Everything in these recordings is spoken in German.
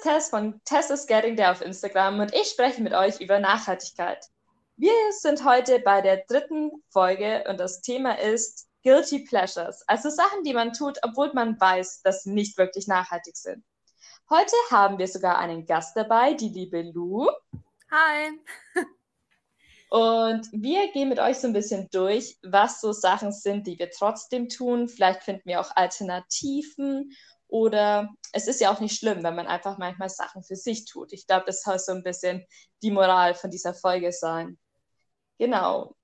ist Tess von Tess is Getting There auf Instagram und ich spreche mit euch über Nachhaltigkeit. Wir sind heute bei der dritten Folge und das Thema ist Guilty Pleasures, also Sachen, die man tut, obwohl man weiß, dass sie nicht wirklich nachhaltig sind. Heute haben wir sogar einen Gast dabei, die liebe Lou. Hi. Und wir gehen mit euch so ein bisschen durch, was so Sachen sind, die wir trotzdem tun. Vielleicht finden wir auch Alternativen oder es ist ja auch nicht schlimm, wenn man einfach manchmal Sachen für sich tut. Ich glaube, das soll so ein bisschen die Moral von dieser Folge sein. Genau.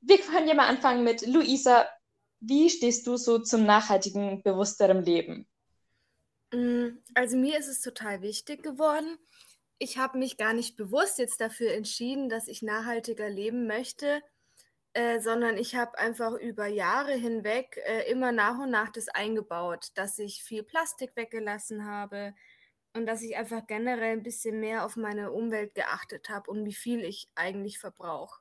Wir können ja mal anfangen mit Luisa. Wie stehst du so zum nachhaltigen, bewussteren Leben? Mm, also mir ist es total wichtig geworden. Ich habe mich gar nicht bewusst jetzt dafür entschieden, dass ich nachhaltiger leben möchte, äh, sondern ich habe einfach über Jahre hinweg äh, immer nach und nach das eingebaut, dass ich viel Plastik weggelassen habe und dass ich einfach generell ein bisschen mehr auf meine Umwelt geachtet habe und wie viel ich eigentlich verbrauche.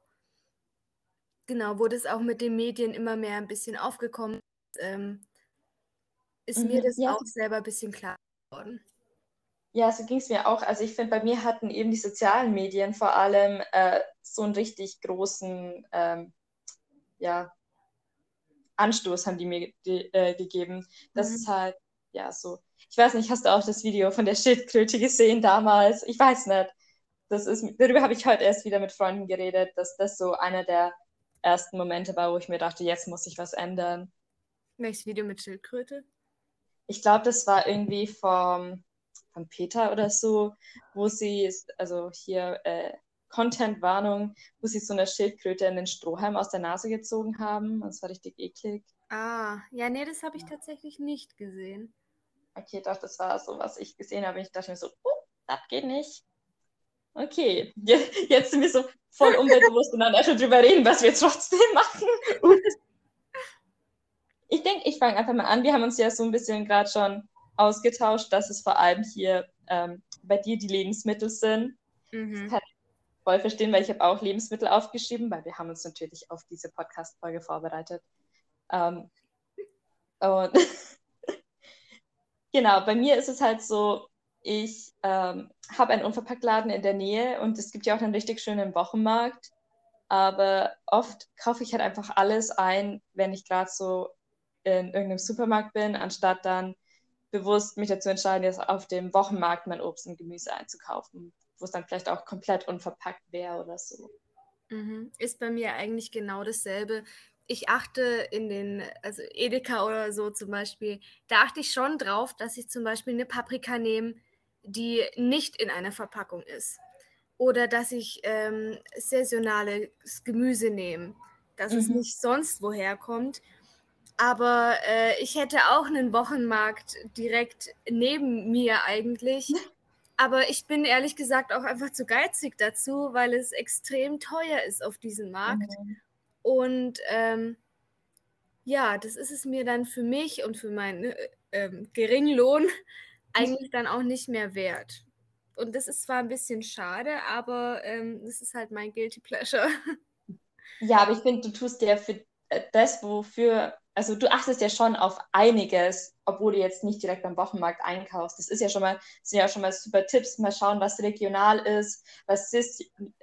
Genau, wo das auch mit den Medien immer mehr ein bisschen aufgekommen ist, ähm, ist mhm, mir das ja. auch selber ein bisschen klar geworden. Ja, so ging es mir auch. Also ich finde, bei mir hatten eben die sozialen Medien vor allem äh, so einen richtig großen ähm, ja, Anstoß haben die mir die, äh, gegeben. Das mhm. ist halt, ja, so. Ich weiß nicht, hast du auch das Video von der Schildkröte gesehen damals? Ich weiß nicht. Das ist, darüber habe ich heute erst wieder mit Freunden geredet, dass das so einer der ersten Momente war, wo ich mir dachte, jetzt muss ich was ändern. Welches Video mit Schildkröte? Ich glaube, das war irgendwie vom, von Peter oder so, wo sie, also hier äh, Content-Warnung, wo sie so eine Schildkröte in den Strohhalm aus der Nase gezogen haben. Das war richtig eklig. Ah, ja, nee, das habe ich tatsächlich nicht gesehen. Okay, doch, das war so, was ich gesehen habe. Ich dachte mir so, oh, das geht nicht. Okay, jetzt sind wir so voll umweltbewusst und dann schon drüber reden, was wir trotzdem machen. ich denke, ich fange einfach mal an. Wir haben uns ja so ein bisschen gerade schon ausgetauscht, dass es vor allem hier ähm, bei dir die Lebensmittel sind. Mhm. Das kann voll verstehen, weil ich habe auch Lebensmittel aufgeschrieben, weil wir haben uns natürlich auf diese Podcast-Folge vorbereitet. Ähm, und genau, bei mir ist es halt so, ich ähm, habe einen Unverpacktladen in der Nähe und es gibt ja auch einen richtig schönen Wochenmarkt. Aber oft kaufe ich halt einfach alles ein, wenn ich gerade so in irgendeinem Supermarkt bin, anstatt dann bewusst mich dazu entscheiden, jetzt auf dem Wochenmarkt mein Obst und Gemüse einzukaufen wo es dann vielleicht auch komplett unverpackt wäre oder so. Mhm. Ist bei mir eigentlich genau dasselbe. Ich achte in den, also Edeka oder so zum Beispiel, da achte ich schon drauf, dass ich zum Beispiel eine Paprika nehme, die nicht in einer Verpackung ist. Oder dass ich ähm, saisonales Gemüse nehme, dass mhm. es nicht sonst woher kommt. Aber äh, ich hätte auch einen Wochenmarkt direkt neben mir eigentlich. Aber ich bin ehrlich gesagt auch einfach zu geizig dazu, weil es extrem teuer ist auf diesem Markt. Mhm. Und ähm, ja, das ist es mir dann für mich und für meinen äh, ähm, geringen Lohn eigentlich dann auch nicht mehr wert. Und das ist zwar ein bisschen schade, aber ähm, das ist halt mein Guilty Pleasure. Ja, aber ich finde, du tust ja für das, wofür also du achtest ja schon auf einiges, obwohl du jetzt nicht direkt am Wochenmarkt einkaufst. Das ist ja schon mal, sind ja schon mal super Tipps. Mal schauen, was regional ist, was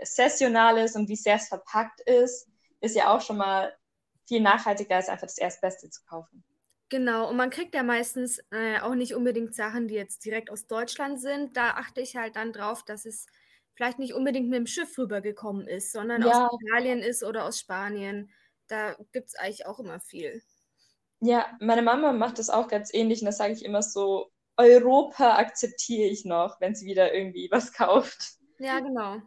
saisonal ist und wie sehr es verpackt ist. Ist ja auch schon mal viel nachhaltiger, als einfach das Erstbeste zu kaufen. Genau, und man kriegt ja meistens äh, auch nicht unbedingt Sachen, die jetzt direkt aus Deutschland sind. Da achte ich halt dann drauf, dass es vielleicht nicht unbedingt mit dem Schiff rübergekommen ist, sondern ja. aus Italien ist oder aus Spanien. Da gibt es eigentlich auch immer viel. Ja, meine Mama macht das auch ganz ähnlich und das sage ich immer so, Europa akzeptiere ich noch, wenn sie wieder irgendwie was kauft. Ja, genau.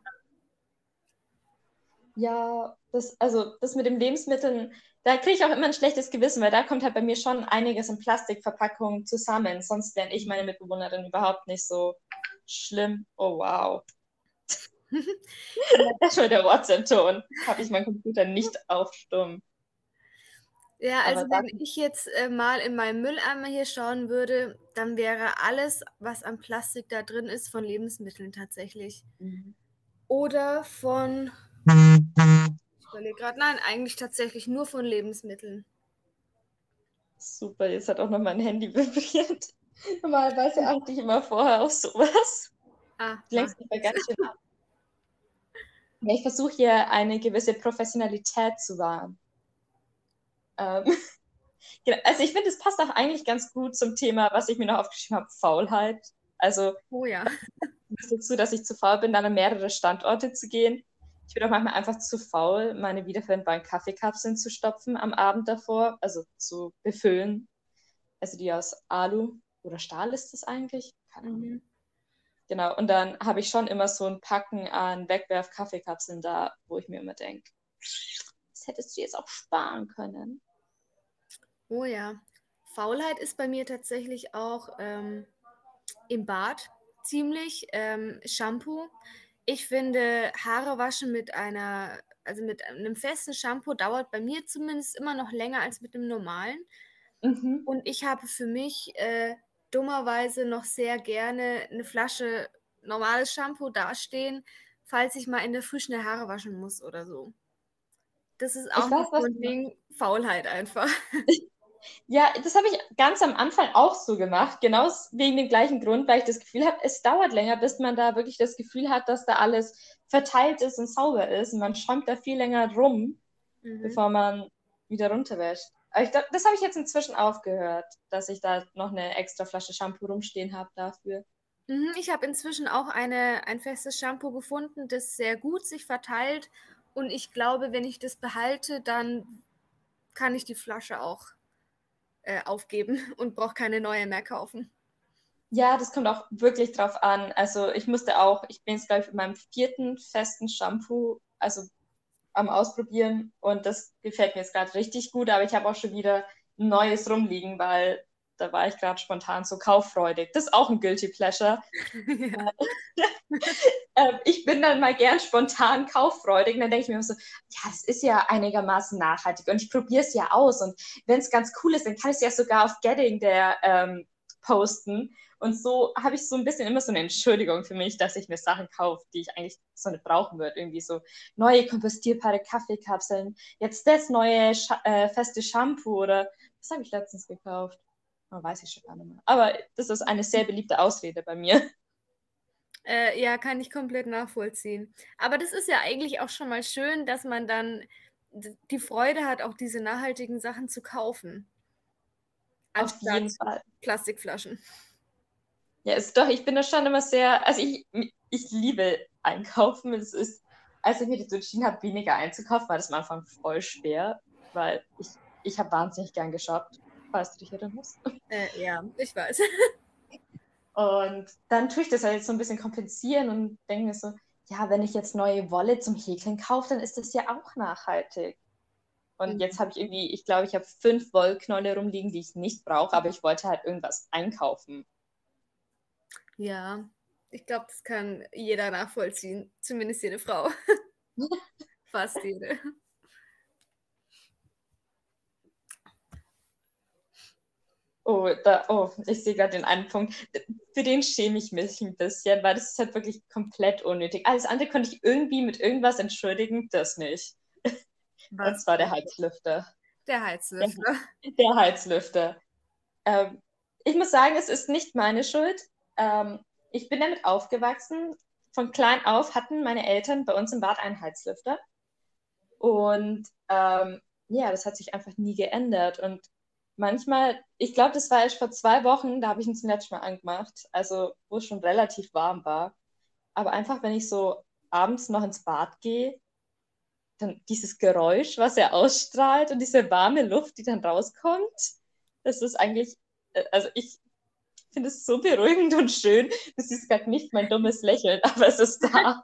Ja, das, also das mit den Lebensmitteln, da kriege ich auch immer ein schlechtes Gewissen, weil da kommt halt bei mir schon einiges in Plastikverpackungen zusammen. Sonst wären ich meine Mitbewohnerin überhaupt nicht so schlimm. Oh wow. Das ist schon der WhatsApp-Ton. Habe ich meinen Computer nicht auf stumm. Ja, also Aber wenn ich jetzt äh, mal in meinen Mülleimer hier schauen würde, dann wäre alles, was an Plastik da drin ist, von Lebensmitteln tatsächlich. Mhm. Oder von. Ich überlege gerade, nein, eigentlich tatsächlich nur von Lebensmitteln. Super, jetzt hat auch noch mein Handy vibriert. Normalerweise achte ich immer vorher auf sowas. Ah, Längst mich ganz schön ab. Ich versuche hier eine gewisse Professionalität zu wahren. Ähm, genau. Also ich finde, es passt auch eigentlich ganz gut zum Thema, was ich mir noch aufgeschrieben habe, Faulheit. Also oh ja. dazu, dass ich zu faul bin, dann an mehrere Standorte zu gehen. Ich bin auch manchmal einfach zu faul, meine wiederverwendbaren Kaffeekapseln zu stopfen am Abend davor, also zu befüllen. Also die aus Alu oder Stahl ist das eigentlich? Keine Ahnung. Mhm. Genau, und dann habe ich schon immer so ein Packen an Wegwerf-Kaffeekapseln da, wo ich mir immer denke, das hättest du jetzt auch sparen können. Oh ja. Faulheit ist bei mir tatsächlich auch ähm, im Bad ziemlich. Ähm, Shampoo. Ich finde, Haare waschen mit einer, also mit einem festen Shampoo dauert bei mir zumindest immer noch länger als mit dem normalen. Mhm. Und ich habe für mich äh, dummerweise noch sehr gerne eine Flasche normales Shampoo dastehen, falls ich mal in der Früh schnell Haare waschen muss oder so. Das ist auch weiß, ein Ding, Faulheit einfach. Ja, das habe ich ganz am Anfang auch so gemacht, genau wegen dem gleichen Grund, weil ich das Gefühl habe, es dauert länger, bis man da wirklich das Gefühl hat, dass da alles verteilt ist und sauber ist. Und man schäumt da viel länger rum, mhm. bevor man wieder runterwäscht. Ich glaube, das habe ich jetzt inzwischen aufgehört, dass ich da noch eine extra Flasche Shampoo rumstehen habe dafür. Mhm, ich habe inzwischen auch eine, ein festes Shampoo gefunden, das sehr gut sich verteilt. Und ich glaube, wenn ich das behalte, dann kann ich die Flasche auch äh, aufgeben und brauche keine neue mehr kaufen. Ja, das kommt auch wirklich drauf an. Also ich musste auch, ich bin jetzt, glaube ich, mit meinem vierten festen Shampoo, also am Ausprobieren und das gefällt mir jetzt gerade richtig gut, aber ich habe auch schon wieder ein neues rumliegen, weil da war ich gerade spontan so kauffreudig. Das ist auch ein Guilty Pleasure. Ja. Ähm, ich bin dann mal gern spontan kauffreudig und dann denke ich mir so, ja, das ist ja einigermaßen nachhaltig und ich probiere es ja aus und wenn es ganz cool ist, dann kann ich es ja sogar auf Getting der ähm, posten und so habe ich so ein bisschen immer so eine Entschuldigung für mich, dass ich mir Sachen kaufe, die ich eigentlich so nicht brauchen würde. Irgendwie so neue kompostierbare Kaffeekapseln, jetzt das neue Sch äh, feste Shampoo oder was habe ich letztens gekauft? Oh, weiß ich schon gar nicht mehr. Aber das ist eine sehr beliebte Ausrede bei mir. Äh, ja, kann ich komplett nachvollziehen. Aber das ist ja eigentlich auch schon mal schön, dass man dann die Freude hat, auch diese nachhaltigen Sachen zu kaufen. Auf jeden Fall. Plastikflaschen. Ja, ist doch, ich bin da schon immer sehr, also ich, ich liebe einkaufen. Es ist, als ich mir dazu entschieden habe, weniger einzukaufen, war das am Anfang voll schwer, weil ich, ich habe wahnsinnig gern geshoppt, falls du dich erinnerst. Äh, ja, ich weiß. Und dann tue ich das halt jetzt so ein bisschen kompensieren und denke mir so, ja, wenn ich jetzt neue Wolle zum Häkeln kaufe, dann ist das ja auch nachhaltig. Und mhm. jetzt habe ich irgendwie, ich glaube, ich habe fünf Wollknolle rumliegen, die ich nicht brauche, aber ich wollte halt irgendwas einkaufen. Ja, ich glaube, das kann jeder nachvollziehen. Zumindest jede Frau. Fast jede. Oh, da, oh, ich sehe gerade den einen Punkt. Für den schäme ich mich ein bisschen, weil das ist halt wirklich komplett unnötig. Alles andere konnte ich irgendwie mit irgendwas entschuldigen, das nicht. Was? Und zwar der Heizlüfter. Der Heizlüfter. Der, der Heizlüfter. Ähm, ich muss sagen, es ist nicht meine Schuld. Ähm, ich bin damit aufgewachsen. Von klein auf hatten meine Eltern bei uns im Bad einen Heizlüfter. Und ähm, ja, das hat sich einfach nie geändert. Und manchmal, ich glaube, das war erst vor zwei Wochen, da habe ich ihn zum letzten Mal angemacht, also wo es schon relativ warm war. Aber einfach, wenn ich so abends noch ins Bad gehe, dann dieses Geräusch, was er ausstrahlt und diese warme Luft, die dann rauskommt, das ist eigentlich, äh, also ich finde es so beruhigend und schön. Das ist gerade nicht mein dummes Lächeln, aber es ist da.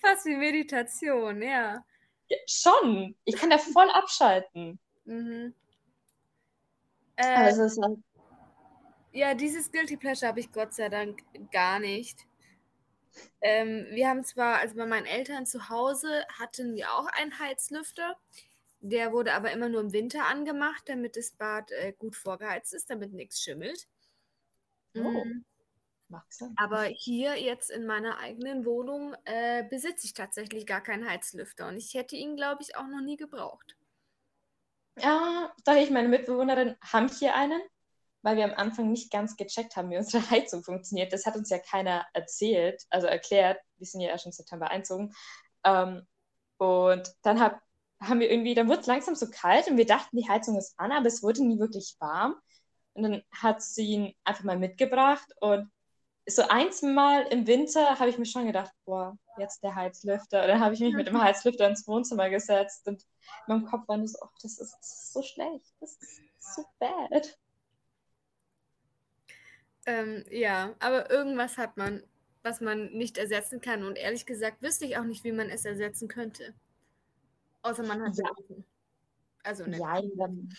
Fast wie Meditation, ja. ja schon. Ich kann da voll abschalten. Mhm. Äh, also ist halt ja, dieses Guilty Pleasure habe ich Gott sei Dank gar nicht. Ähm, wir haben zwar, also bei meinen Eltern zu Hause hatten wir auch einen Heizlüfter. Der wurde aber immer nur im Winter angemacht, damit das Bad äh, gut vorgeheizt ist, damit nichts schimmelt. Oh. Mhm. Macht Sinn. Aber hier jetzt in meiner eigenen Wohnung äh, besitze ich tatsächlich gar keinen Heizlüfter und ich hätte ihn, glaube ich, auch noch nie gebraucht. Ja, doch ich meine Mitbewohnerin haben hier einen weil wir am Anfang nicht ganz gecheckt haben, wie unsere Heizung funktioniert. Das hat uns ja keiner erzählt, also erklärt. Wir sind ja erst im September einzogen. Ähm, und dann hab, haben wir irgendwie, dann wurde es langsam so kalt und wir dachten, die Heizung ist an, aber es wurde nie wirklich warm. Und dann hat sie ihn einfach mal mitgebracht und so eins Mal im Winter habe ich mir schon gedacht, boah, jetzt der Heizlüfter. Und dann habe ich mich mit dem Heizlüfter ins Wohnzimmer gesetzt und in meinem Kopf war nur so, oh, das ist so schlecht, das ist so bad. Ähm, ja, aber irgendwas hat man, was man nicht ersetzen kann. Und ehrlich gesagt wüsste ich auch nicht, wie man es ersetzen könnte. Außer man hat ja. Also nicht. Ja, dann,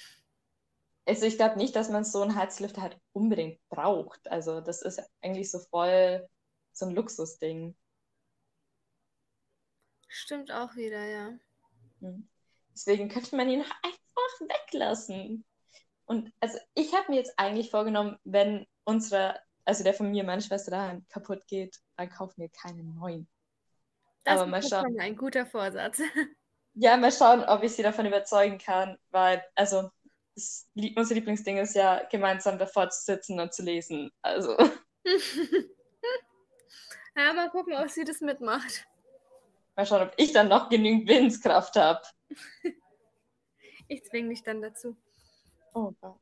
also ich glaube nicht, dass man so einen Heizlüfter halt unbedingt braucht. Also das ist eigentlich so voll so ein Luxusding. Stimmt auch wieder, ja. Hm. Deswegen könnte man ihn einfach weglassen. Und also ich habe mir jetzt eigentlich vorgenommen, wenn unsere, also der von mir, meine Schwester daheim kaputt geht, dann kaufen wir keinen neuen. Das Aber mal schauen. ein guter Vorsatz. Ja, mal schauen, ob ich sie davon überzeugen kann, weil, also, das, unser Lieblingsding ist ja, gemeinsam davor zu sitzen und zu lesen. Also. ja, mal gucken, ob sie das mitmacht. Mal schauen, ob ich dann noch genügend Willenskraft habe. ich zwinge dich dann dazu. Oh Gott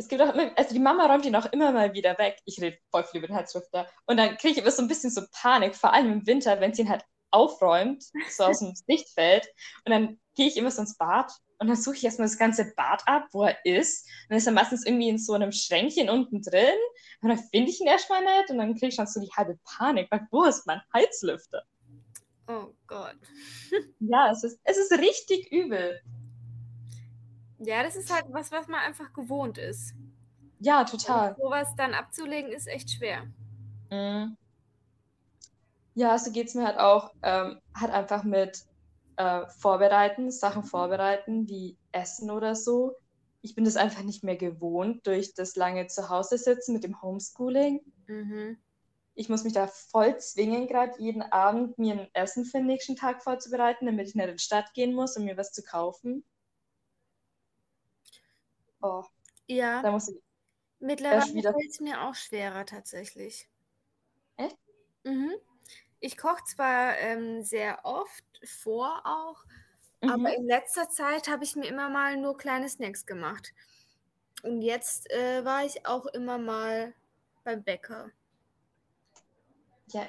es gibt auch immer, also die Mama räumt ihn auch immer mal wieder weg. Ich rede voll viel über den Heizlüfter. Und dann kriege ich immer so ein bisschen so Panik, vor allem im Winter, wenn sie ihn halt aufräumt, so aus dem Sichtfeld. Und dann gehe ich immer so ins Bad und dann suche ich erstmal das ganze Bad ab, wo er ist. Und dann ist er meistens irgendwie in so einem Schränkchen unten drin. Und dann finde ich ihn erstmal nicht und dann kriege ich schon so die halbe Panik, weil wo ist mein Heizlüfter? Oh Gott. ja, es ist, es ist richtig übel. Ja, das ist halt was, was man einfach gewohnt ist. Ja, total. Und sowas dann abzulegen ist echt schwer. Mhm. Ja, so geht es mir halt auch, ähm, halt einfach mit äh, Vorbereiten, Sachen vorbereiten, wie Essen oder so. Ich bin das einfach nicht mehr gewohnt durch das lange Zuhause sitzen mit dem Homeschooling. Mhm. Ich muss mich da voll zwingen, gerade jeden Abend mir ein Essen für den nächsten Tag vorzubereiten, damit ich nicht in die Stadt gehen muss, um mir was zu kaufen. Oh. Ja. Da muss ich Mittlerweile fällt es mir auch schwerer tatsächlich. Echt? Mhm. Ich koche zwar ähm, sehr oft vor auch, mhm. aber in letzter Zeit habe ich mir immer mal nur kleine Snacks gemacht. Und jetzt äh, war ich auch immer mal beim Bäcker. Ja,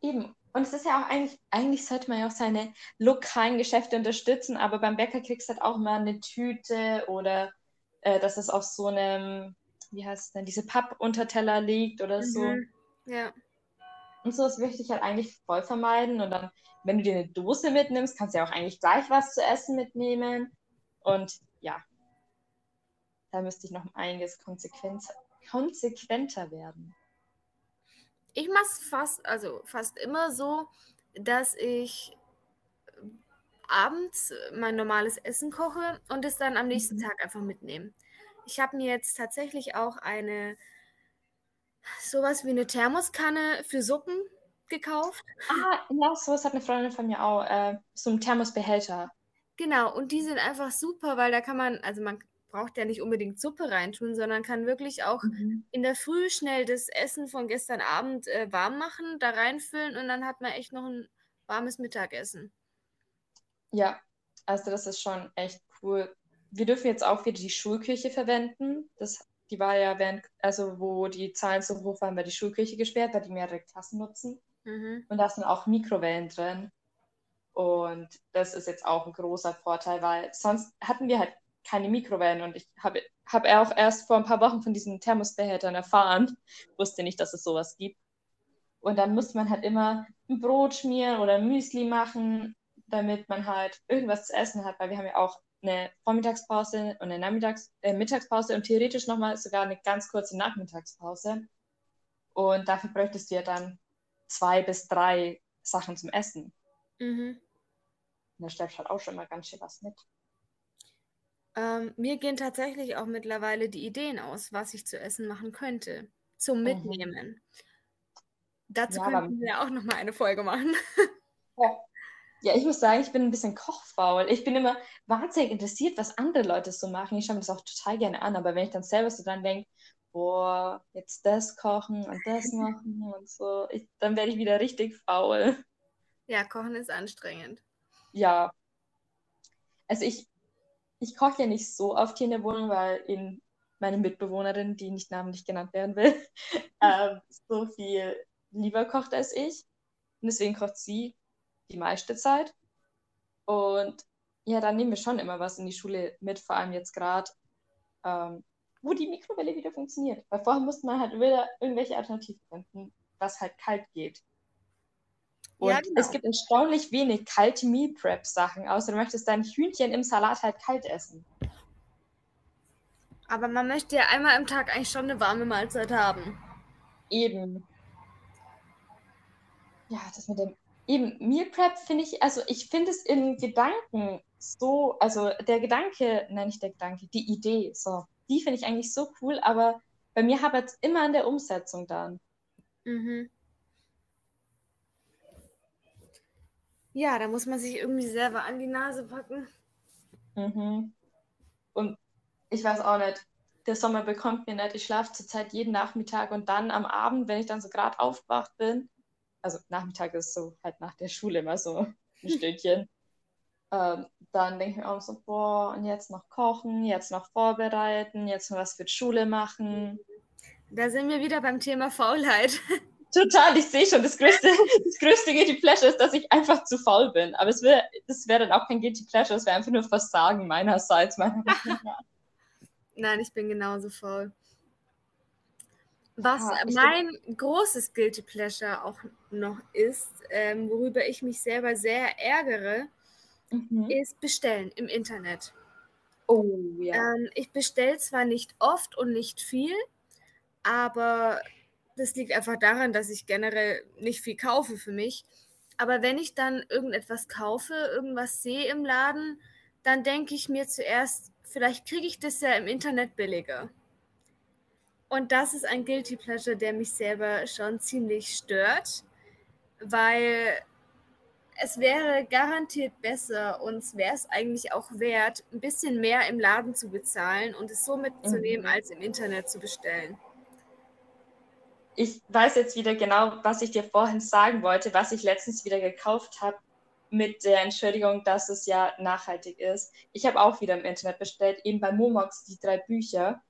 eben. Und es ist ja auch eigentlich, eigentlich sollte man ja auch seine lokalen Geschäfte unterstützen, aber beim Bäcker kriegst du halt auch mal eine Tüte oder äh, dass es auf so einem, wie heißt es denn, diese Pappunterteller liegt oder so. Mhm. Ja. Und so das möchte ich halt eigentlich voll vermeiden. Und dann, wenn du dir eine Dose mitnimmst, kannst du ja auch eigentlich gleich was zu essen mitnehmen. Und ja, da müsste ich noch einiges konsequenter werden. Ich mache es fast, also fast immer so, dass ich abends mein normales Essen koche und es dann am nächsten mhm. Tag einfach mitnehme. Ich habe mir jetzt tatsächlich auch eine sowas wie eine Thermoskanne für Suppen gekauft. Ah, ja, sowas hat eine Freundin von mir auch. Äh, so ein Thermosbehälter. Genau, und die sind einfach super, weil da kann man, also man braucht ja nicht unbedingt Suppe reintun, sondern kann wirklich auch mhm. in der Früh schnell das Essen von gestern Abend äh, warm machen, da reinfüllen und dann hat man echt noch ein warmes Mittagessen. Ja, also das ist schon echt cool. Wir dürfen jetzt auch wieder die Schulküche verwenden. Das, die war ja während, also wo die Zahlen so hoch waren, war die Schulküche gesperrt, weil die mehrere Klassen nutzen. Mhm. Und da sind auch Mikrowellen drin. Und das ist jetzt auch ein großer Vorteil, weil sonst hatten wir halt keine Mikrowellen und ich habe hab auch erst vor ein paar Wochen von diesen Thermosbehältern erfahren, wusste nicht, dass es sowas gibt. Und dann musste man halt immer ein Brot schmieren oder ein Müsli machen damit man halt irgendwas zu essen hat, weil wir haben ja auch eine Vormittagspause und eine Nachmittags äh, Mittagspause und theoretisch nochmal sogar eine ganz kurze Nachmittagspause. Und dafür bräuchtest du ja dann zwei bis drei Sachen zum Essen. Mhm. Und da stellst halt auch schon mal ganz schön was mit. Ähm, mir gehen tatsächlich auch mittlerweile die Ideen aus, was ich zu essen machen könnte. Zum mhm. Mitnehmen. Mhm. Dazu ja, könnten wir auch nochmal eine Folge machen. Ja, Ja, ich muss sagen, ich bin ein bisschen kochfaul. Ich bin immer wahnsinnig interessiert, was andere Leute so machen. Ich schaue mir das auch total gerne an, aber wenn ich dann selber so dran denke, boah, jetzt das kochen und das machen und so, ich, dann werde ich wieder richtig faul. Ja, kochen ist anstrengend. Ja. Also ich, ich koche ja nicht so oft hier in der Wohnung, weil eben meine Mitbewohnerin, die nicht namentlich genannt werden will, ähm, so viel lieber kocht als ich. Und deswegen kocht sie die meiste Zeit. Und ja, dann nehmen wir schon immer was in die Schule mit, vor allem jetzt gerade, ähm, wo die Mikrowelle wieder funktioniert. Weil vorher musste man halt wieder irgendwelche Alternativen finden, was halt kalt geht. Und ja, genau. es gibt erstaunlich wenig kalte Meal Prep Sachen, außer du möchtest dein Hühnchen im Salat halt kalt essen. Aber man möchte ja einmal im Tag eigentlich schon eine warme Mahlzeit haben. Eben. Ja, das mit dem eben Meal Prep finde ich, also ich finde es in Gedanken so, also der Gedanke, nein, nicht der Gedanke, die Idee, so, die finde ich eigentlich so cool, aber bei mir hapert es immer an der Umsetzung dann. Mhm. Ja, da muss man sich irgendwie selber an die Nase packen. Mhm. Und ich weiß auch nicht, der Sommer bekommt mir nicht. Ich schlafe zurzeit jeden Nachmittag und dann am Abend, wenn ich dann so gerade aufgewacht bin, also Nachmittag ist so halt nach der Schule immer so ein Stündchen, ähm, dann denke ich mir auch so, boah, und jetzt noch kochen, jetzt noch vorbereiten, jetzt noch was für die Schule machen. Da sind wir wieder beim Thema Faulheit. Total, ich sehe schon, das größte, das größte Guilty Pleasure ist, dass ich einfach zu faul bin. Aber es wär, das wäre dann auch kein Guilty Pleasure, es wäre einfach nur Versagen meinerseits. Meiner Nein, ich bin genauso faul. Was ja, mein großes Guilty Pleasure auch noch ist, ähm, worüber ich mich selber sehr ärgere, mhm. ist Bestellen im Internet. Oh ja. Ähm, ich bestelle zwar nicht oft und nicht viel, aber das liegt einfach daran, dass ich generell nicht viel kaufe für mich. Aber wenn ich dann irgendetwas kaufe, irgendwas sehe im Laden, dann denke ich mir zuerst, vielleicht kriege ich das ja im Internet billiger. Und das ist ein Guilty Pleasure, der mich selber schon ziemlich stört, weil es wäre garantiert besser und es wäre es eigentlich auch wert, ein bisschen mehr im Laden zu bezahlen und es so mitzunehmen, mhm. als im Internet zu bestellen. Ich weiß jetzt wieder genau, was ich dir vorhin sagen wollte, was ich letztens wieder gekauft habe, mit der Entschuldigung, dass es ja nachhaltig ist. Ich habe auch wieder im Internet bestellt, eben bei Momox die drei Bücher.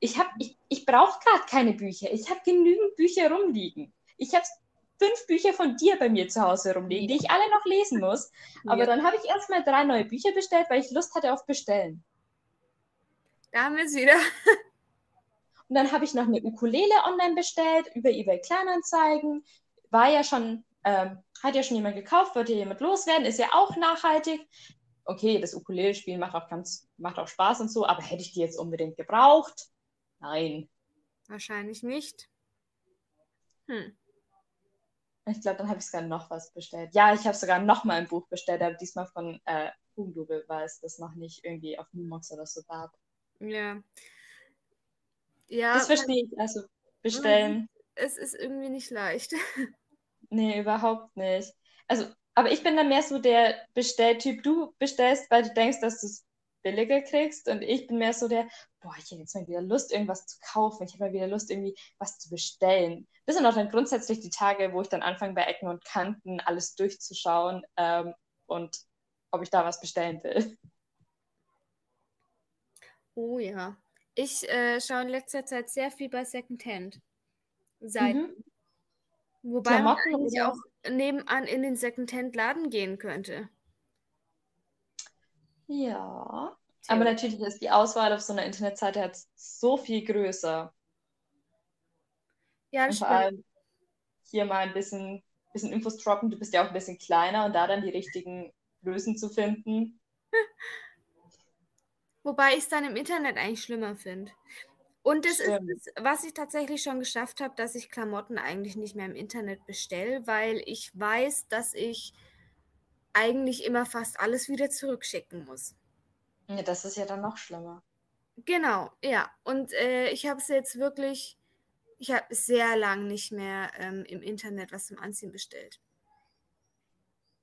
Ich, ich, ich brauche gerade keine Bücher. Ich habe genügend Bücher rumliegen. Ich habe fünf Bücher von dir bei mir zu Hause rumliegen, die ich alle noch lesen muss. Aber ja. dann habe ich erstmal drei neue Bücher bestellt, weil ich Lust hatte auf Bestellen. Da haben wir es wieder. Und dann habe ich noch eine Ukulele online bestellt über eBay Kleinanzeigen. War ja schon ähm, hat ja schon jemand gekauft, wird ja jemand loswerden, ist ja auch nachhaltig. Okay, das Ukulele-Spielen macht auch ganz, macht auch Spaß und so, aber hätte ich die jetzt unbedingt gebraucht? Nein. Wahrscheinlich nicht. Hm. Ich glaube, dann habe ich sogar noch was bestellt. Ja, ich habe sogar noch mal ein Buch bestellt, aber diesmal von äh, Hugendubel, weil es das noch nicht irgendwie auf Numox oder so gab. Ja. Ja. Das verstehe ich. Also bestellen. Es ist irgendwie nicht leicht. Nee, überhaupt nicht. Also, aber ich bin dann mehr so der Bestelltyp. Du bestellst, weil du denkst, dass du es billiger kriegst. Und ich bin mehr so der, boah, ich habe jetzt mal wieder Lust, irgendwas zu kaufen. Ich habe mal wieder Lust, irgendwie was zu bestellen. Das sind auch dann grundsätzlich die Tage, wo ich dann anfange, bei Ecken und Kanten alles durchzuschauen ähm, und ob ich da was bestellen will. Oh ja. Ich äh, schaue in letzter Zeit sehr viel bei Secondhand. Seiten. Mhm. Wobei Klamotten man eigentlich auch nebenan in den Secondhand-Laden gehen könnte. Ja, aber natürlich ist die Auswahl auf so einer Internetseite jetzt so viel größer. Ja, das und vor allem hier mal ein bisschen, bisschen Infos droppen. Du bist ja auch ein bisschen kleiner und da dann die richtigen Größen zu finden. Wobei ich es dann im Internet eigentlich schlimmer finde. Und das Stimmt. ist es, was ich tatsächlich schon geschafft habe, dass ich Klamotten eigentlich nicht mehr im Internet bestelle, weil ich weiß, dass ich eigentlich immer fast alles wieder zurückschicken muss. Ja, das ist ja dann noch schlimmer. Genau, ja. Und äh, ich habe es jetzt wirklich, ich habe sehr lang nicht mehr ähm, im Internet was zum Anziehen bestellt.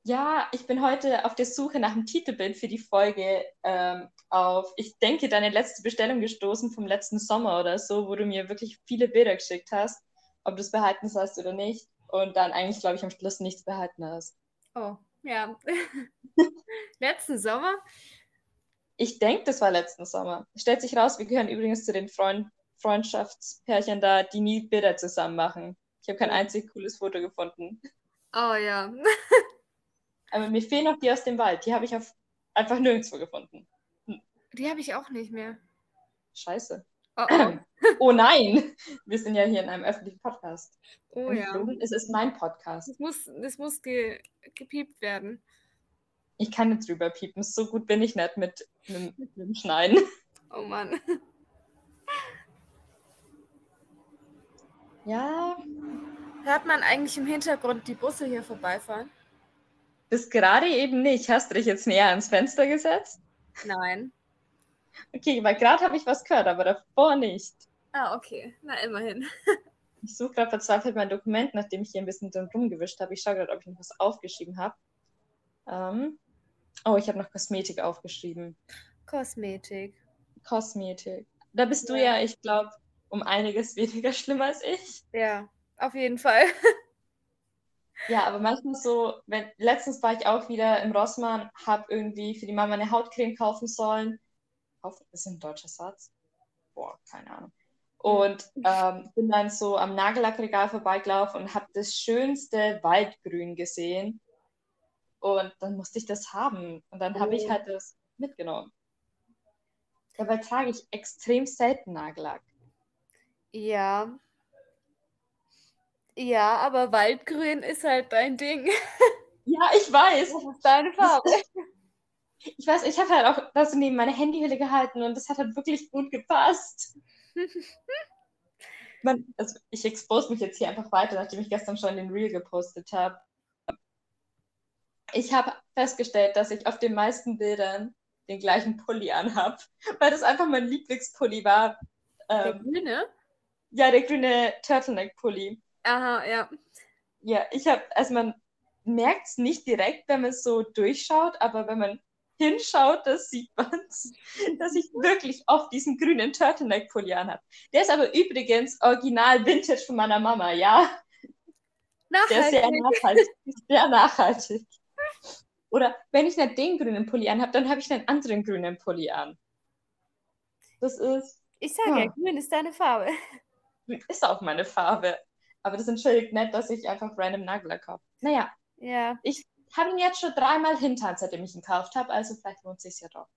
Ja, ich bin heute auf der Suche nach einem Titelbild für die Folge ähm, auf, ich denke, deine letzte Bestellung gestoßen vom letzten Sommer oder so, wo du mir wirklich viele Bilder geschickt hast, ob du es behalten hast oder nicht. Und dann eigentlich, glaube ich, am Schluss nichts behalten hast. Oh, ja. letzten Sommer? Ich denke, das war letzten Sommer. Stellt sich raus, wir gehören übrigens zu den Freund Freundschaftspärchen da, die nie Bilder zusammen machen. Ich habe kein einzig cooles Foto gefunden. Oh ja. Aber mir fehlen noch die aus dem Wald. Die habe ich auf, einfach nirgendwo gefunden. Hm. Die habe ich auch nicht mehr. Scheiße. Oh, oh. oh, nein, wir sind ja hier in einem öffentlichen Podcast. Oh Und ja. Es ist mein Podcast. Das muss, das muss ge, gepiept werden. Ich kann nicht drüber piepen. So gut bin ich nicht mit, mit, mit dem Schneiden. Oh Mann. Ja. Hört man eigentlich im Hintergrund die Busse hier vorbeifahren? Bis gerade eben nicht. Hast du dich jetzt näher ans Fenster gesetzt? Nein. Okay, weil gerade habe ich was gehört, aber davor nicht. Ah, okay. Na, immerhin. ich suche gerade verzweifelt mein Dokument, nachdem ich hier ein bisschen drin rumgewischt habe. Ich schaue gerade, ob ich noch was aufgeschrieben habe. Ähm, oh, ich habe noch Kosmetik aufgeschrieben. Kosmetik. Kosmetik. Da bist ja. du ja, ich glaube, um einiges weniger schlimm als ich. Ja, auf jeden Fall. Ja, aber manchmal so, wenn, letztens war ich auch wieder im Rossmann, habe irgendwie für die Mama eine Hautcreme kaufen sollen. Kauf, ist ein deutscher Satz? Boah, keine Ahnung. Und ähm, bin dann so am Nagellackregal vorbeigelaufen und habe das schönste Waldgrün gesehen. Und dann musste ich das haben. Und dann oh. habe ich halt das mitgenommen. Dabei trage ich extrem selten Nagellack. Ja. Ja, aber Waldgrün ist halt dein Ding. Ja, ich weiß. Das ist deine Farbe. Ich weiß, ich habe halt auch das neben meine Handyhülle gehalten und das hat halt wirklich gut gepasst. Man, also ich expose mich jetzt hier einfach weiter, nachdem ich gestern schon den Reel gepostet habe. Ich habe festgestellt, dass ich auf den meisten Bildern den gleichen Pulli anhabe, weil das einfach mein Lieblingspulli war. Der ähm, grüne? Ja, der grüne Turtleneck-Pulli. Aha, ja. Ja, ich habe, also man merkt es nicht direkt, wenn man es so durchschaut, aber wenn man hinschaut, das sieht man dass ich wirklich oft diesen grünen Turtleneck-Pulli anhabe. Der ist aber übrigens original Vintage von meiner Mama, ja. Nachhaltig. Der ist sehr nachhaltig. Sehr nachhaltig. Oder wenn ich nicht den grünen Pulli anhabe, dann habe ich einen anderen grünen Pulli an. Das ist. Ich sage ja, ja grün ist deine Farbe ist auch meine Farbe. Aber das entschuldigt nicht, dass ich einfach random Nagellack habe. Naja. Ja. Ich habe ihn jetzt schon dreimal hinter, seitdem ich ihn gekauft habe, also vielleicht lohnt es sich ja doch.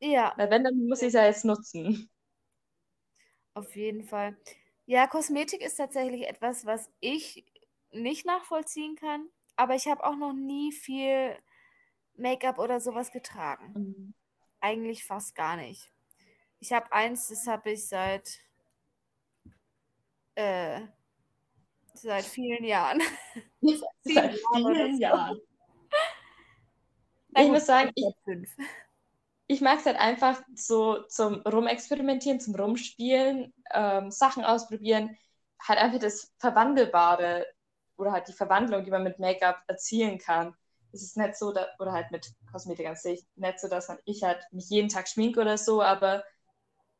Ja. Weil wenn, dann muss ich es ja jetzt nutzen. Auf jeden Fall. Ja, Kosmetik ist tatsächlich etwas, was ich nicht nachvollziehen kann. Aber ich habe auch noch nie viel Make-up oder sowas getragen. Mhm. Eigentlich fast gar nicht. Ich habe eins, das habe ich seit äh, seit vielen Jahren. seit vielen Jahren. Ich muss sagen, ich, ich mag es halt einfach so zum Rumexperimentieren, zum Rumspielen, ähm, Sachen ausprobieren, halt einfach das Verwandelbare oder halt die Verwandlung, die man mit Make-up erzielen kann. Es ist nicht so, dass, oder halt mit Kosmetik an sich, nicht so, dass man, ich halt mich jeden Tag schminke oder so, aber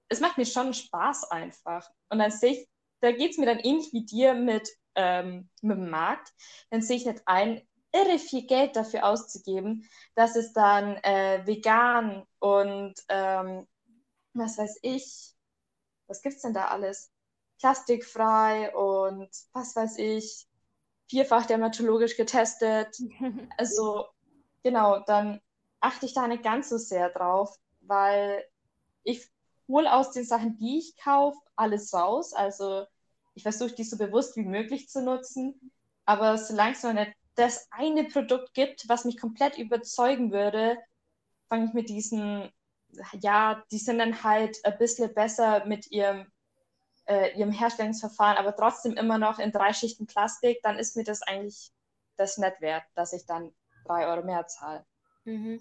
es macht mir schon Spaß einfach. Und an sich da geht es mir dann ähnlich wie dir mit, ähm, mit dem Markt. Dann sehe ich nicht ein, irre viel Geld dafür auszugeben, dass es dann äh, vegan und ähm, was weiß ich, was gibt es denn da alles? Plastikfrei und was weiß ich, vierfach dermatologisch getestet. Also genau, dann achte ich da nicht ganz so sehr drauf, weil ich hole aus den Sachen, die ich kaufe, alles raus. Also ich versuche die so bewusst wie möglich zu nutzen. Aber solange es noch nicht das eine Produkt gibt, was mich komplett überzeugen würde, fange ich mit diesen, ja, die sind dann halt ein bisschen besser mit ihrem, äh, ihrem Herstellungsverfahren, aber trotzdem immer noch in drei Schichten Plastik, dann ist mir das eigentlich das nicht wert, dass ich dann drei Euro mehr zahle. Mhm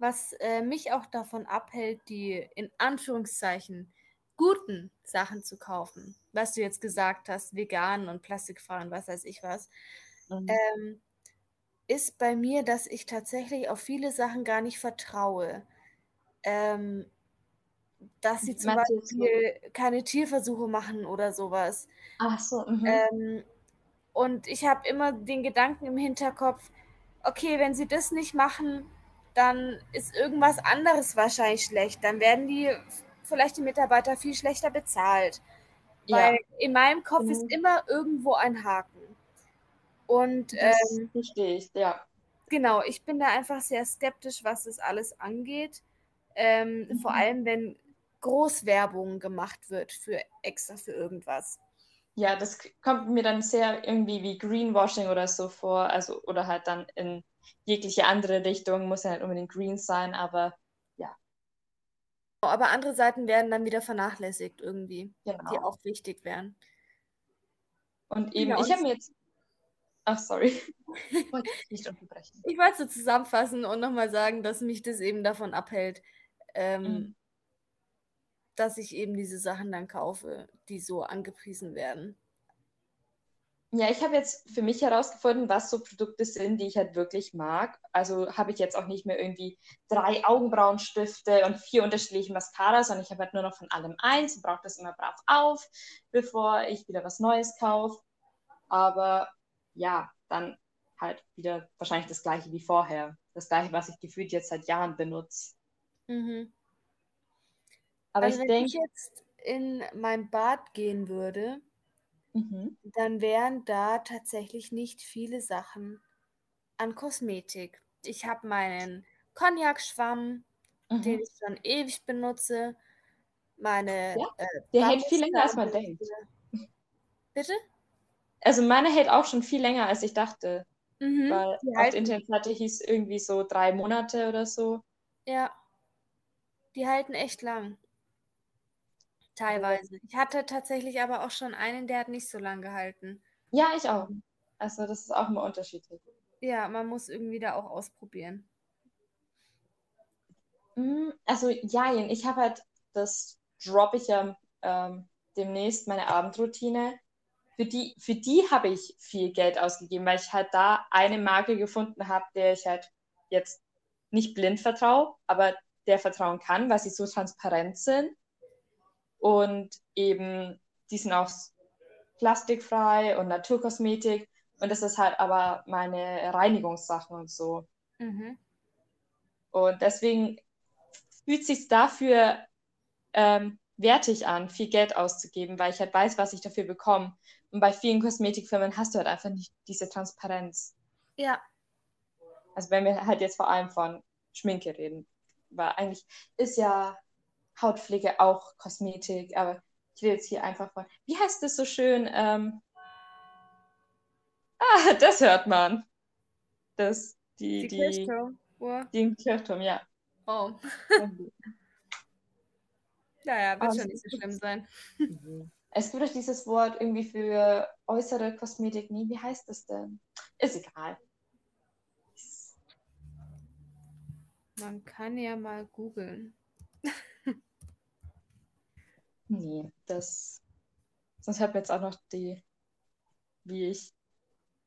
was äh, mich auch davon abhält, die in Anführungszeichen guten Sachen zu kaufen. Was du jetzt gesagt hast, vegan und plastikfrei und was weiß ich was. Mhm. Ähm, ist bei mir, dass ich tatsächlich auf viele Sachen gar nicht vertraue. Ähm, dass sie zum Beispiel so? keine Tierversuche machen oder sowas. Ach so. Mhm. Ähm, und ich habe immer den Gedanken im Hinterkopf, okay, wenn sie das nicht machen, dann ist irgendwas anderes wahrscheinlich schlecht. Dann werden die vielleicht die Mitarbeiter viel schlechter bezahlt. Weil ja. in meinem Kopf mhm. ist immer irgendwo ein Haken. Und das ähm, verstehe ich, ja. Genau, ich bin da einfach sehr skeptisch, was das alles angeht. Ähm, mhm. Vor allem, wenn Großwerbung gemacht wird für extra für irgendwas. Ja, das kommt mir dann sehr irgendwie wie Greenwashing oder so vor, also oder halt dann in jegliche andere Richtung, muss ja nicht unbedingt green sein, aber ja. Aber andere Seiten werden dann wieder vernachlässigt irgendwie, genau. die auch wichtig wären. Und eben, genau. ich habe mir jetzt. Ach, sorry. Ich wollte nicht unterbrechen. Ich wollte so zusammenfassen und nochmal sagen, dass mich das eben davon abhält, ähm, mhm dass ich eben diese Sachen dann kaufe, die so angepriesen werden. Ja, ich habe jetzt für mich herausgefunden, was so Produkte sind, die ich halt wirklich mag. Also habe ich jetzt auch nicht mehr irgendwie drei Augenbrauenstifte und vier unterschiedliche Mascaras, sondern ich habe halt nur noch von allem eins und brauche das immer brav auf, bevor ich wieder was Neues kaufe. Aber ja, dann halt wieder wahrscheinlich das gleiche wie vorher. Das gleiche, was ich gefühlt jetzt seit Jahren benutze. Mhm. Aber also ich wenn ich jetzt in mein Bad gehen würde, mhm. dann wären da tatsächlich nicht viele Sachen an Kosmetik. Ich habe meinen Cognac-Schwamm, mhm. den ich schon ewig benutze. Meine. Ja, äh, der hält viel länger, als man denkt. Bitte? Also meine hält auch schon viel länger, als ich dachte. Mhm, weil auf der Internetseite hieß irgendwie so drei Monate oder so. Ja. Die halten echt lang. Teilweise. Ich hatte tatsächlich aber auch schon einen, der hat nicht so lange gehalten. Ja, ich auch. Also das ist auch immer unterschiedlich. Ja, man muss irgendwie da auch ausprobieren. Mm, also ja, ich habe halt, das droppe ich ja ähm, demnächst, meine Abendroutine. Für die, für die habe ich viel Geld ausgegeben, weil ich halt da eine Marke gefunden habe, der ich halt jetzt nicht blind vertraue, aber der vertrauen kann, weil sie so transparent sind und eben die sind auch plastikfrei und Naturkosmetik und das ist halt aber meine Reinigungssachen und so. Mhm. Und deswegen fühlt sich dafür ähm, wertig an, viel Geld auszugeben, weil ich halt weiß, was ich dafür bekomme. Und bei vielen Kosmetikfirmen hast du halt einfach nicht diese Transparenz. Ja. Also wenn wir halt jetzt vor allem von Schminke reden, weil eigentlich ist ja Hautpflege auch Kosmetik, aber ich will jetzt hier einfach von, wie heißt das so schön? Ähm, ah, das hört man. Das, die, die, die Kirchturm. Den Kirchturm, ja. Oh. naja, wird oh, schon nicht so schlimm sein. Es gibt auch dieses Wort irgendwie für äußere Kosmetik. Nee, wie heißt das denn? Ist egal. Man kann ja mal googeln. Nee, das. Sonst hat mir jetzt auch noch die, wie ich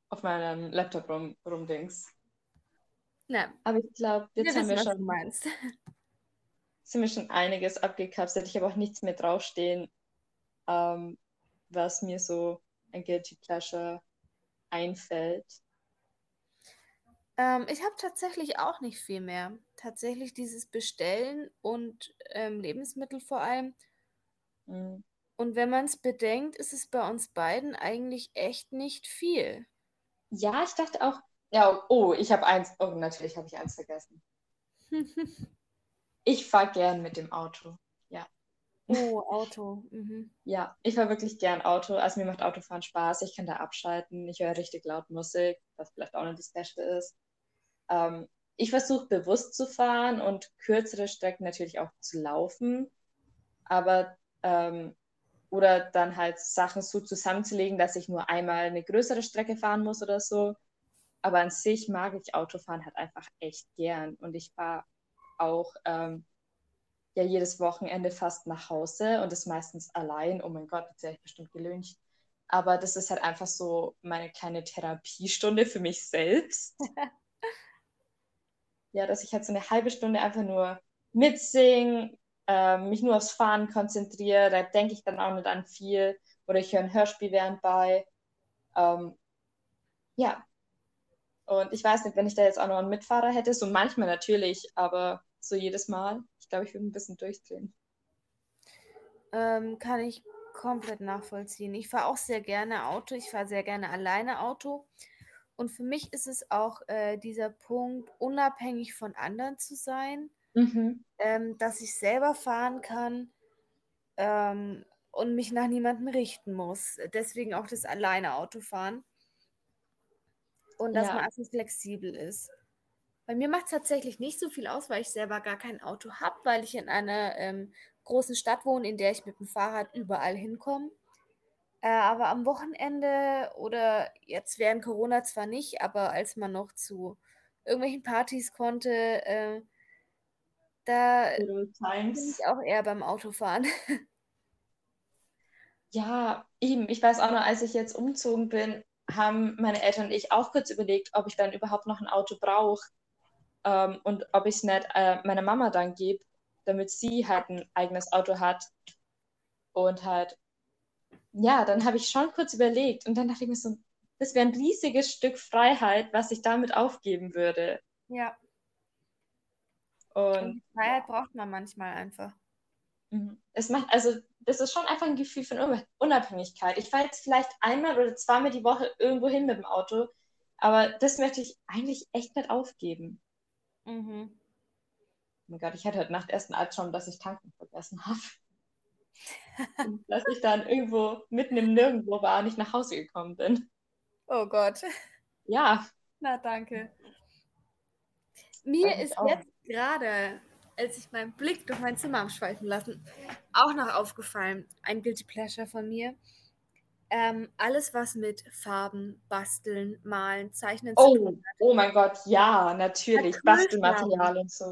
auf meinem Laptop rum, rumdings. Ja. Aber ich glaube, jetzt wir haben wissen, wir schon. meinst. Sind wir schon einiges abgekapselt. Ich habe auch nichts mehr draufstehen, ähm, was mir so ein Guilty Pleasure einfällt. Ähm, ich habe tatsächlich auch nicht viel mehr. Tatsächlich dieses Bestellen und ähm, Lebensmittel vor allem Mhm. Und wenn man es bedenkt, ist es bei uns beiden eigentlich echt nicht viel. Ja, ich dachte auch, ja, oh, ich habe eins, oh, natürlich habe ich eins vergessen. ich fahre gern mit dem Auto. Oh, Auto. Mhm. Ja, ich fahre wirklich gern Auto. Also mir macht Autofahren Spaß. Ich kann da abschalten. Ich höre richtig laut Musik, was vielleicht auch nicht das Beste ist. Ähm, ich versuche bewusst zu fahren und kürzere Strecken natürlich auch zu laufen. Aber ähm, oder dann halt Sachen so zusammenzulegen, dass ich nur einmal eine größere Strecke fahren muss oder so. Aber an sich mag ich Autofahren halt einfach echt gern. Und ich fahre auch ähm, ja jedes Wochenende fast nach Hause und das meistens allein. Oh mein Gott, jetzt wäre ich bestimmt gelüncht. Aber das ist halt einfach so meine kleine Therapiestunde für mich selbst. ja, dass ich halt so eine halbe Stunde einfach nur mitsinge, äh, mich nur aufs Fahren konzentriere. Da denke ich dann auch nicht an viel. Oder ich höre ein Hörspiel während bei. Ähm, ja. Und ich weiß nicht, wenn ich da jetzt auch noch einen Mitfahrer hätte, so manchmal natürlich, aber so jedes Mal, glaube, ich würde ein bisschen durchdrehen. Ähm, kann ich komplett nachvollziehen. Ich fahre auch sehr gerne Auto. Ich fahre sehr gerne alleine Auto. Und für mich ist es auch äh, dieser Punkt, unabhängig von anderen zu sein, mhm. ähm, dass ich selber fahren kann ähm, und mich nach niemandem richten muss. Deswegen auch das alleine Autofahren. Und dass ja. man einfach flexibel ist. Bei mir macht es tatsächlich nicht so viel aus, weil ich selber gar kein Auto habe, weil ich in einer ähm, großen Stadt wohne, in der ich mit dem Fahrrad überall hinkomme. Äh, aber am Wochenende oder jetzt während Corona zwar nicht, aber als man noch zu irgendwelchen Partys konnte, äh, da bin ich auch eher beim Autofahren. Ja, eben. Ich weiß auch noch, als ich jetzt umzogen bin, haben meine Eltern und ich auch kurz überlegt, ob ich dann überhaupt noch ein Auto brauche ähm, und ob ich es nicht äh, meiner Mama dann gebe, damit sie halt ein eigenes Auto hat. Und halt, ja, dann habe ich schon kurz überlegt und dann dachte ich mir so, das wäre ein riesiges Stück Freiheit, was ich damit aufgeben würde. Ja. Und, und Freiheit braucht man manchmal einfach. Mhm. Es macht, also, das ist schon einfach ein Gefühl von Unabhängigkeit. Ich fahre jetzt vielleicht einmal oder zweimal die Woche irgendwo hin mit dem Auto, aber das möchte ich eigentlich echt nicht aufgeben. Mhm mein Gott, ich hatte heute Nacht erst einen Albtraum, dass ich tanken vergessen habe. dass ich dann irgendwo mitten im Nirgendwo war und nicht nach Hause gekommen bin. Oh Gott. Ja. Na, danke. Mir ist jetzt gerade, als ich meinen Blick durch mein Zimmer am Schweifen lassen, auch noch aufgefallen, ein Guilty Pleasure von mir. Ähm, alles, was mit Farben, Basteln, Malen, Zeichnen oh, zu tun hat. Oh mein Gott, ja, natürlich. Bastelmaterial und so.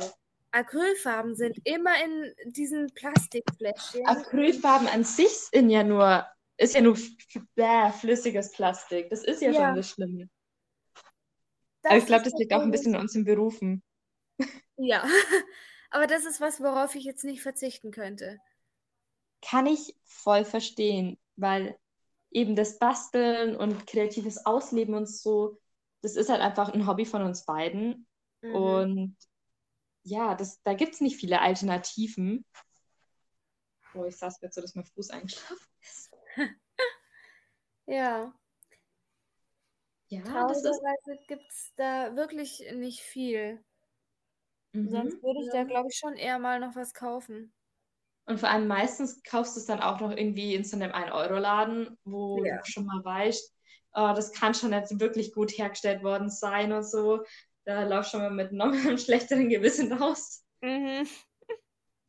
Acrylfarben sind immer in diesen Plastikfläschchen. Acrylfarben an sich sind ja nur, ist ja nur bäh, flüssiges Plastik. Das ist ja, ja. schon das Schlimme. Das Aber ich glaube, das liegt auch ein bisschen in unseren Berufen. Ja, aber das ist was, worauf ich jetzt nicht verzichten könnte. Kann ich voll verstehen, weil eben das Basteln und kreatives Ausleben und so, das ist halt einfach ein Hobby von uns beiden. Mhm. Und ja, das, da gibt es nicht viele Alternativen. Oh, ich saß jetzt so, dass mein Fuß eingeschlafen ist. ja. Ja, Traurigerweise gibt es da wirklich nicht viel. Mhm, Sonst würde ich da, glaube ich, schon eher mal noch was kaufen. Und vor allem meistens kaufst du es dann auch noch irgendwie in so einem 1-Euro-Laden, wo ja. du schon mal weißt, oh, das kann schon nicht wirklich gut hergestellt worden sein und so da laufst du schon mal mit noch einem schlechteren Gewissen raus. Mhm.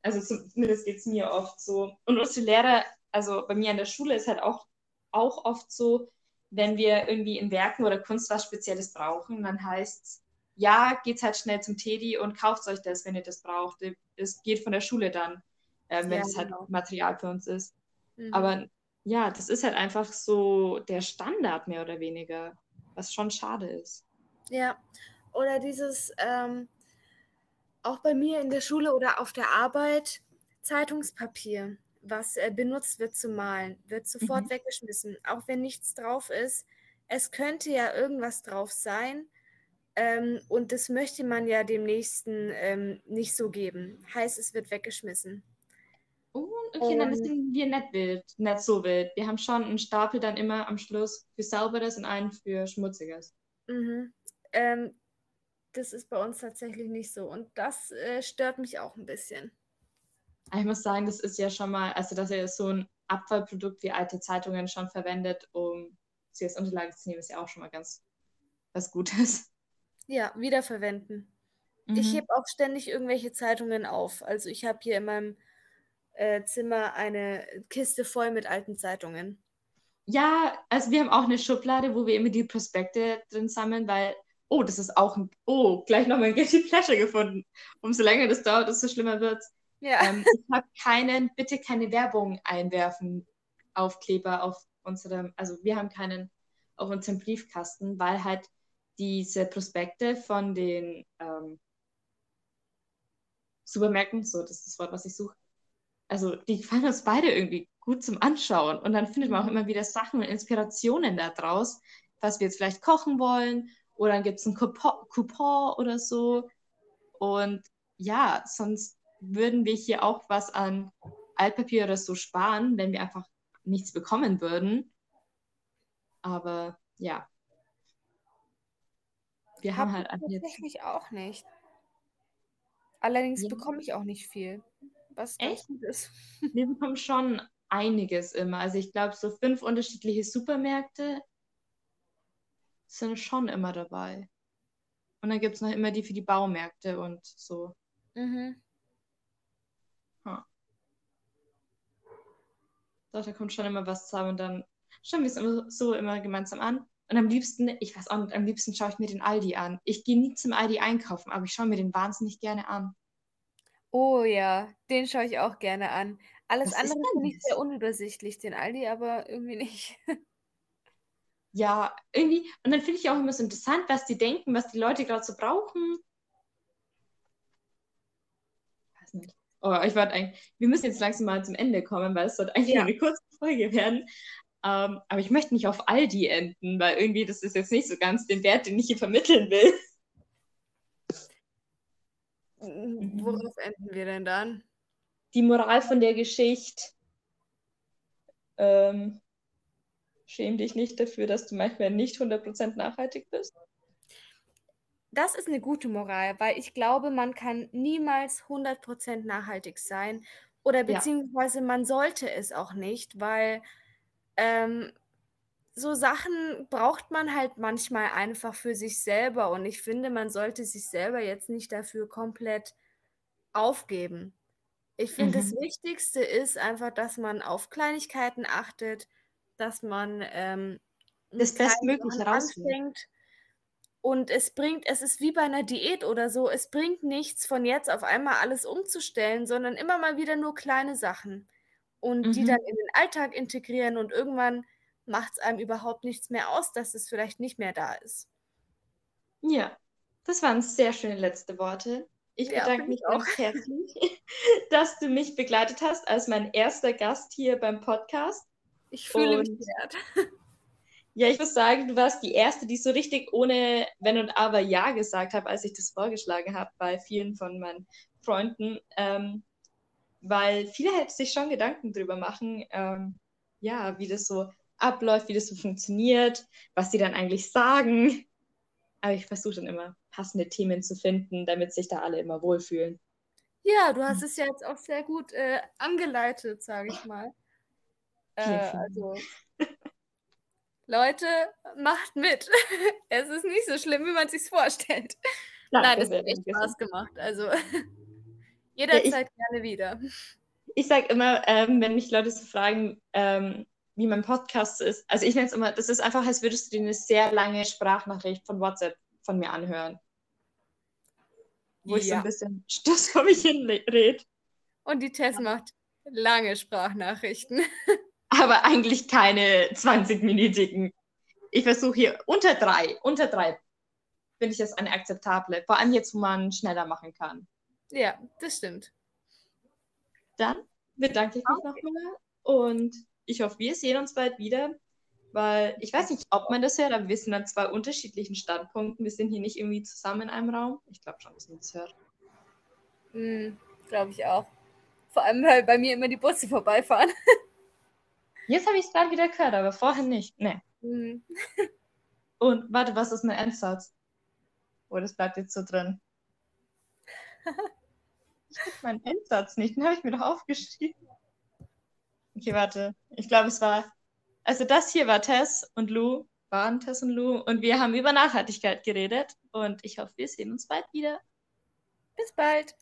Also zumindest geht es mir oft so. Und unsere Lehrer, also bei mir an der Schule ist halt auch, auch oft so, wenn wir irgendwie in Werken oder Kunst was Spezielles brauchen, dann heißt es, ja, geht's halt schnell zum Teddy und kauft euch das, wenn ihr das braucht. Es geht von der Schule dann, äh, wenn es halt genau. Material für uns ist. Mhm. Aber ja, das ist halt einfach so der Standard mehr oder weniger, was schon schade ist. Ja, oder dieses, ähm, auch bei mir in der Schule oder auf der Arbeit, Zeitungspapier, was äh, benutzt wird zum Malen, wird sofort mhm. weggeschmissen, auch wenn nichts drauf ist. Es könnte ja irgendwas drauf sein. Ähm, und das möchte man ja dem Nächsten ähm, nicht so geben. Heißt, es wird weggeschmissen. Oh, okay, dann sind wir nicht wild, nicht so wild. Wir haben schon einen Stapel dann immer am Schluss für Sauberes und einen für Schmutziges. Mhm. Ähm, das ist bei uns tatsächlich nicht so. Und das äh, stört mich auch ein bisschen. Ich muss sagen, das ist ja schon mal, also dass ihr so ein Abfallprodukt wie alte Zeitungen schon verwendet, um sie als Unterlage zu nehmen, ist ja auch schon mal ganz was Gutes. Ja, wiederverwenden. Mhm. Ich hebe auch ständig irgendwelche Zeitungen auf. Also ich habe hier in meinem äh, Zimmer eine Kiste voll mit alten Zeitungen. Ja, also wir haben auch eine Schublade, wo wir immer die Prospekte drin sammeln, weil oh, das ist auch ein, oh, gleich nochmal ein Guilty Pleasure gefunden. Umso länger das dauert, desto schlimmer wird Ja. Ähm, ich habe keinen, bitte keine Werbung einwerfen, Aufkleber auf unserem, also wir haben keinen auf unserem Briefkasten, weil halt diese Prospekte von den ähm, Supermärkten, so das ist das Wort, was ich suche, also die gefallen uns beide irgendwie gut zum Anschauen. Und dann findet man auch immer wieder Sachen und Inspirationen da draus, was wir jetzt vielleicht kochen wollen. Oder dann gibt es ein Coupon, Coupon oder so. Und ja, sonst würden wir hier auch was an Altpapier oder so sparen, wenn wir einfach nichts bekommen würden. Aber ja. Wir haben halt. Tatsächlich auch nicht. Allerdings ja. bekomme ich auch nicht viel. Was echt ist. Wir bekommen schon einiges immer. Also ich glaube, so fünf unterschiedliche Supermärkte sind schon immer dabei. Und dann gibt es noch immer die für die Baumärkte und so. Mhm. Huh. Doch, da kommt schon immer was zusammen und dann schauen wir es immer so immer gemeinsam an. Und am liebsten, ich weiß auch nicht, am liebsten schaue ich mir den Aldi an. Ich gehe nie zum Aldi einkaufen, aber ich schaue mir den wahnsinnig gerne an. Oh ja, den schaue ich auch gerne an. Alles Was andere finde ich sehr unübersichtlich, den Aldi aber irgendwie nicht. Ja, irgendwie. Und dann finde ich auch immer so interessant, was die denken, was die Leute gerade so brauchen. Weiß nicht. Oh, ich warte eigentlich. Wir müssen jetzt langsam mal zum Ende kommen, weil es sollte eigentlich ja. eine kurze Folge werden. Ähm, aber ich möchte nicht auf Aldi enden, weil irgendwie das ist jetzt nicht so ganz den Wert, den ich hier vermitteln will. Worauf enden wir denn dann? Die Moral von der Geschichte. Ähm, schäm dich nicht dafür, dass du manchmal nicht 100% nachhaltig bist. Das ist eine gute Moral, weil ich glaube, man kann niemals 100% nachhaltig sein oder beziehungsweise ja. man sollte es auch nicht, weil ähm, so Sachen braucht man halt manchmal einfach für sich selber und ich finde, man sollte sich selber jetzt nicht dafür komplett aufgeben. Ich finde, mhm. das Wichtigste ist einfach, dass man auf Kleinigkeiten achtet, dass man ähm, das Bestmögliche rausfindet. Und es bringt, es ist wie bei einer Diät oder so, es bringt nichts von jetzt auf einmal alles umzustellen, sondern immer mal wieder nur kleine Sachen und mhm. die dann in den Alltag integrieren und irgendwann macht es einem überhaupt nichts mehr aus, dass es vielleicht nicht mehr da ist. Ja, das waren sehr schöne letzte Worte. Ich ja, bedanke mich auch herzlich, dass du mich begleitet hast als mein erster Gast hier beim Podcast. Ich fühle und, mich wert. Ja, ich muss sagen, du warst die erste, die so richtig ohne Wenn und Aber Ja gesagt hat, als ich das vorgeschlagen habe bei vielen von meinen Freunden. Ähm, weil viele hätten sich schon Gedanken drüber machen, ähm, ja, wie das so abläuft, wie das so funktioniert, was sie dann eigentlich sagen. Aber ich versuche dann immer passende Themen zu finden, damit sich da alle immer wohlfühlen. Ja, du hast es ja jetzt auch sehr gut äh, angeleitet, sage ich mal. Äh, also, Leute, macht mit. es ist nicht so schlimm, wie man es sich vorstellt. Danke, Nein, es hat echt Spaß gemacht. Also jederzeit ja, ich, gerne wieder. Ich sage immer, ähm, wenn mich Leute so fragen, ähm, wie mein Podcast ist. Also ich nenne es immer, das ist einfach, als würdest du dir eine sehr lange Sprachnachricht von WhatsApp von mir anhören. Wo ja. ich so ein bisschen Stoß vor mich hin rede. Und die Tess macht lange Sprachnachrichten. Aber eigentlich keine 20-minütigen. Ich versuche hier unter drei, unter drei finde ich das eine akzeptable. Vor allem jetzt, wo man schneller machen kann. Ja, das stimmt. Dann bedanke ich mich okay. nochmal und ich hoffe, wir sehen uns bald wieder, weil ich weiß nicht, ob man das hört, aber wir sind an zwei unterschiedlichen Standpunkten. Wir sind hier nicht irgendwie zusammen in einem Raum. Ich glaube schon, dass man das hört. Mm, glaube ich auch. Vor allem, weil bei mir immer die Busse vorbeifahren. Jetzt habe ich es gerade wieder gehört, aber vorher nicht. Nee. Mm. Und warte, was ist mein Endsatz? Oh, das bleibt jetzt so drin. Ich habe meinen Endsatz nicht, den habe ich mir doch aufgeschrieben. Okay, warte. Ich glaube, es war. Also, das hier war Tess und Lou, waren Tess und Lou. Und wir haben über Nachhaltigkeit geredet. Und ich hoffe, wir sehen uns bald wieder. Bis bald.